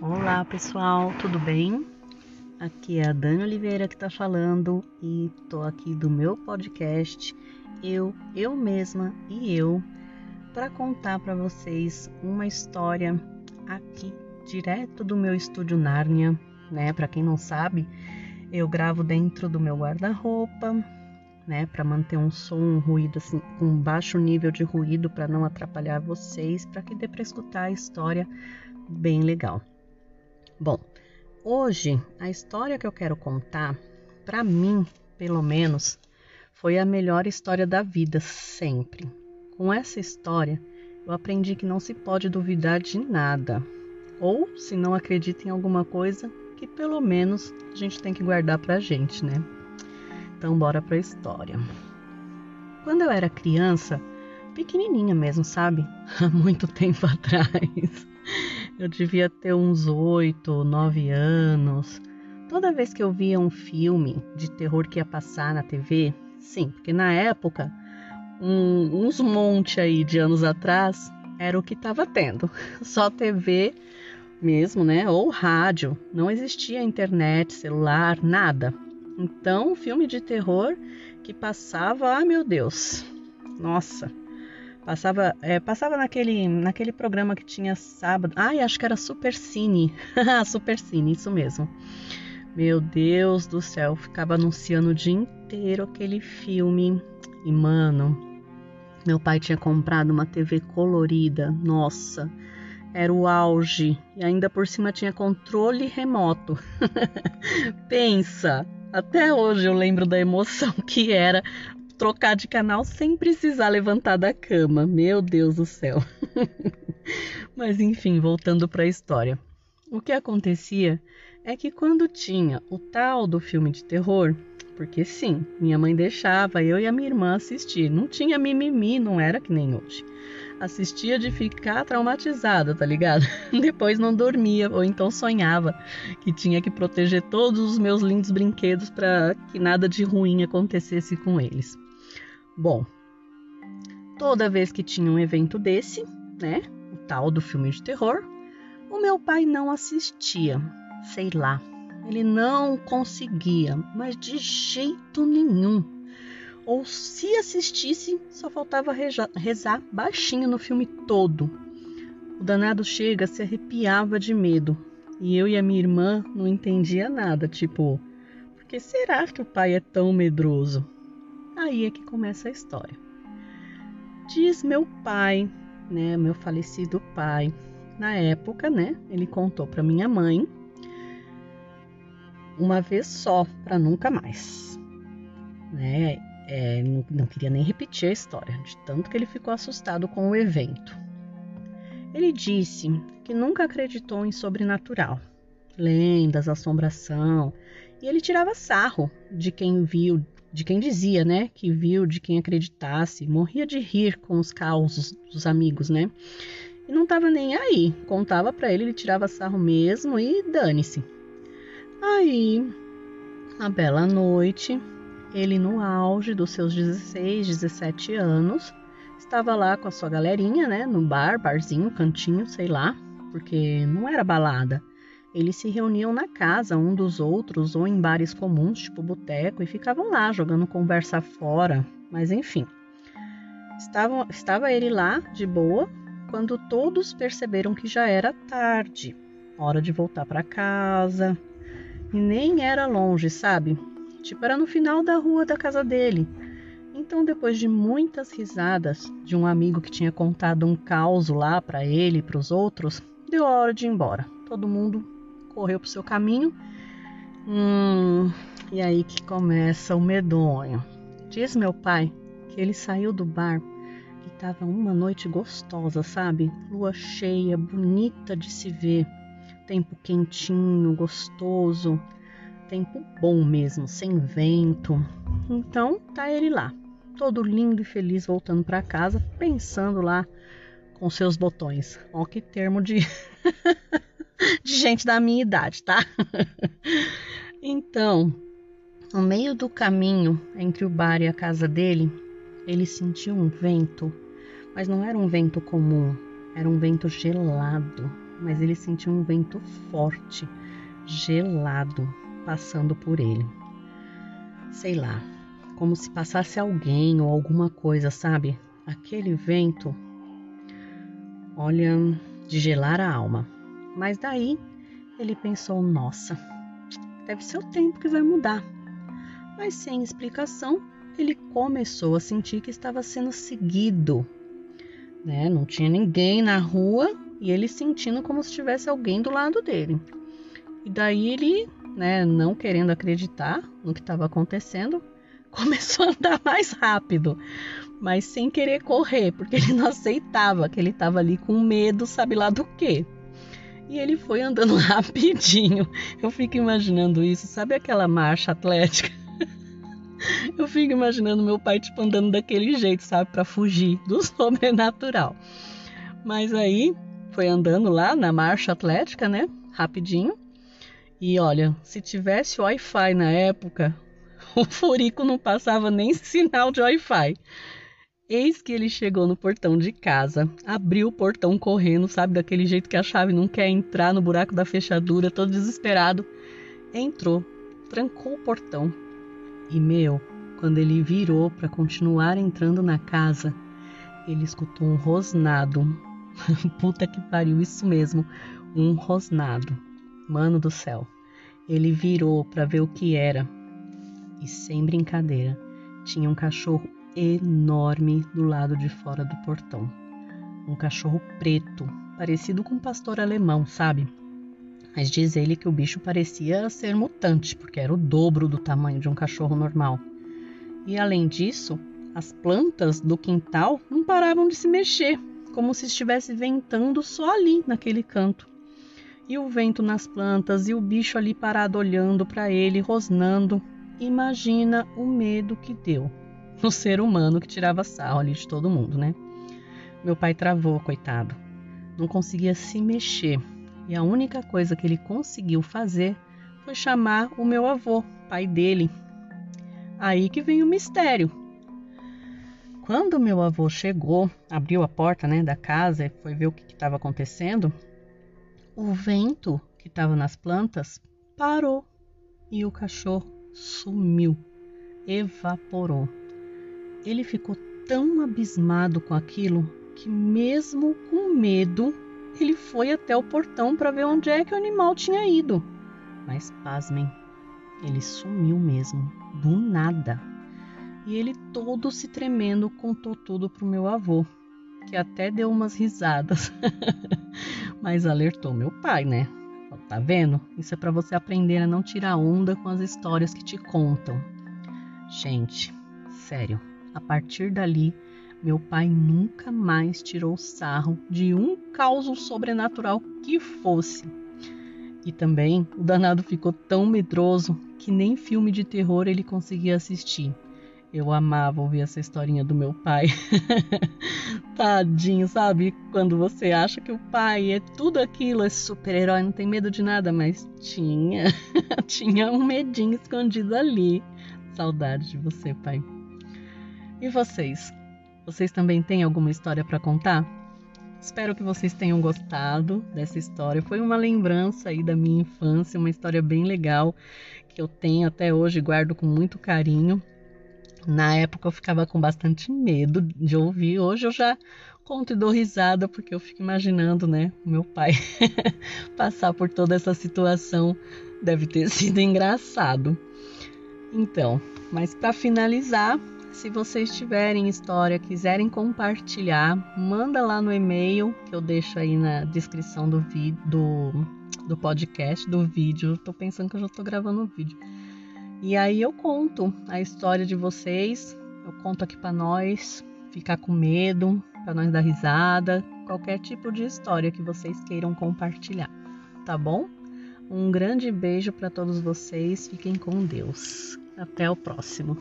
Olá pessoal, tudo bem? Aqui é a Dani Oliveira que está falando e tô aqui do meu podcast Eu, Eu Mesma e Eu para contar para vocês uma história aqui direto do meu estúdio Nárnia, né? Para quem não sabe, eu gravo dentro do meu guarda-roupa, né, para manter um som, um ruído assim, com baixo nível de ruído para não atrapalhar vocês, para que dê para escutar a história bem legal. Bom, hoje a história que eu quero contar, para mim, pelo menos, foi a melhor história da vida sempre. Com essa história, eu aprendi que não se pode duvidar de nada, ou se não acredita em alguma coisa, que pelo menos a gente tem que guardar pra gente, né? Então, bora pra história. Quando eu era criança, pequenininha mesmo, sabe? Há muito tempo atrás. Eu devia ter uns oito, nove anos. Toda vez que eu via um filme de terror que ia passar na TV, sim, porque na época, um, uns monte aí de anos atrás, era o que estava tendo. Só TV mesmo, né? Ou rádio. Não existia internet, celular, nada. Então, filme de terror que passava, ah meu Deus, nossa, passava, é, passava naquele, naquele programa que tinha sábado, ai acho que era Super Cine, Super Cine, isso mesmo. Meu Deus do céu, ficava anunciando o dia inteiro aquele filme. E mano, meu pai tinha comprado uma TV colorida, nossa, era o auge. E ainda por cima tinha controle remoto. Pensa, até hoje eu lembro da emoção que era trocar de canal sem precisar levantar da cama. Meu Deus do céu. Mas enfim, voltando para a história. O que acontecia é que quando tinha o tal do filme de terror, porque sim, minha mãe deixava eu e a minha irmã assistir, não tinha mimimi, não era que nem hoje assistia de ficar traumatizada, tá ligado? Depois não dormia ou então sonhava que tinha que proteger todos os meus lindos brinquedos para que nada de ruim acontecesse com eles. Bom, toda vez que tinha um evento desse, né, o tal do filme de terror, o meu pai não assistia, sei lá, ele não conseguia, mas de jeito nenhum ou se assistisse, só faltava rezar baixinho no filme todo. O danado chega, se arrepiava de medo. E eu e a minha irmã não entendia nada, tipo, por que será que o pai é tão medroso? Aí é que começa a história. Diz meu pai, né, meu falecido pai, na época, né, ele contou para minha mãe uma vez só, para nunca mais. Né? É, não, não queria nem repetir a história, de tanto que ele ficou assustado com o evento. Ele disse que nunca acreditou em sobrenatural, lendas, assombração, e ele tirava sarro de quem viu, de quem dizia, né, que viu, de quem acreditasse, morria de rir com os causos dos amigos, né? E não tava nem aí, contava para ele, ele tirava sarro mesmo e dane-se. Aí, a bela noite, ele, no auge dos seus 16, 17 anos, estava lá com a sua galerinha, né? No bar, barzinho, cantinho, sei lá, porque não era balada. Eles se reuniam na casa um dos outros ou em bares comuns, tipo boteco, e ficavam lá jogando conversa fora. Mas enfim, estava, estava ele lá de boa quando todos perceberam que já era tarde, hora de voltar para casa. E nem era longe, sabe? Tipo, era no final da rua da casa dele. Então, depois de muitas risadas de um amigo que tinha contado um caos lá para ele e para os outros, deu a hora de ir embora. Todo mundo correu para o seu caminho. Hum, e aí que começa o medonho. Diz meu pai que ele saiu do bar e estava uma noite gostosa, sabe? Lua cheia, bonita de se ver. Tempo quentinho, gostoso tempo bom mesmo, sem vento. Então tá ele lá, todo lindo e feliz voltando para casa, pensando lá com seus botões. Ó que termo de de gente da minha idade, tá? então, no meio do caminho entre o bar e a casa dele, ele sentiu um vento, mas não era um vento comum, era um vento gelado, mas ele sentiu um vento forte, gelado, passando por ele. Sei lá, como se passasse alguém ou alguma coisa, sabe? Aquele vento, olha, de gelar a alma. Mas daí ele pensou: nossa, deve ser o tempo que vai mudar. Mas sem explicação, ele começou a sentir que estava sendo seguido. Né? Não tinha ninguém na rua e ele sentindo como se tivesse alguém do lado dele. E daí ele, né, não querendo acreditar no que estava acontecendo, começou a andar mais rápido, mas sem querer correr, porque ele não aceitava que ele estava ali com medo, sabe lá do quê. E ele foi andando rapidinho. Eu fico imaginando isso, sabe aquela marcha atlética? Eu fico imaginando meu pai tipo andando daquele jeito, sabe, para fugir do sobrenatural. Mas aí foi andando lá na marcha atlética, né? Rapidinho. E olha, se tivesse Wi-Fi na época, o furico não passava nem sinal de Wi-Fi. Eis que ele chegou no portão de casa, abriu o portão correndo, sabe, daquele jeito que a chave não quer entrar no buraco da fechadura, todo desesperado. Entrou, trancou o portão. E meu, quando ele virou para continuar entrando na casa, ele escutou um rosnado. Puta que pariu, isso mesmo, um rosnado. Mano do céu. Ele virou para ver o que era. E sem brincadeira, tinha um cachorro enorme do lado de fora do portão. Um cachorro preto, parecido com um pastor alemão, sabe? Mas diz ele que o bicho parecia ser mutante, porque era o dobro do tamanho de um cachorro normal. E além disso, as plantas do quintal não paravam de se mexer, como se estivesse ventando só ali, naquele canto. E o vento nas plantas e o bicho ali parado olhando para ele, rosnando. Imagina o medo que deu no ser humano que tirava sarro ali de todo mundo, né? Meu pai travou, coitado. Não conseguia se mexer. E a única coisa que ele conseguiu fazer foi chamar o meu avô, pai dele. Aí que vem o mistério. Quando meu avô chegou, abriu a porta né, da casa e foi ver o que estava acontecendo, o vento que estava nas plantas parou e o cachorro sumiu, evaporou. Ele ficou tão abismado com aquilo que, mesmo com medo, ele foi até o portão para ver onde é que o animal tinha ido. Mas pasmem, ele sumiu mesmo, do nada. E ele todo se tremendo contou tudo pro meu avô, que até deu umas risadas. Mas alertou meu pai, né? Tá vendo? Isso é para você aprender a não tirar onda com as histórias que te contam. Gente, sério, a partir dali, meu pai nunca mais tirou sarro de um caos sobrenatural que fosse. E também o danado ficou tão medroso que nem filme de terror ele conseguia assistir. Eu amava ouvir essa historinha do meu pai. Tadinho, sabe? Quando você acha que o pai é tudo aquilo, é super-herói, não tem medo de nada, mas tinha. tinha um medinho escondido ali. Saudade de você, pai. E vocês? Vocês também têm alguma história para contar? Espero que vocês tenham gostado dessa história. Foi uma lembrança aí da minha infância, uma história bem legal que eu tenho até hoje, guardo com muito carinho. Na época eu ficava com bastante medo de ouvir. Hoje eu já conto e dou risada porque eu fico imaginando, né, meu pai passar por toda essa situação. Deve ter sido engraçado. Então, mas para finalizar, se vocês tiverem história, quiserem compartilhar, manda lá no e-mail que eu deixo aí na descrição do vídeo do, podcast, do vídeo. Tô pensando que eu já tô gravando o vídeo. E aí eu conto a história de vocês, eu conto aqui para nós, ficar com medo, para nós dar risada, qualquer tipo de história que vocês queiram compartilhar, tá bom? Um grande beijo para todos vocês, fiquem com Deus. Até o próximo.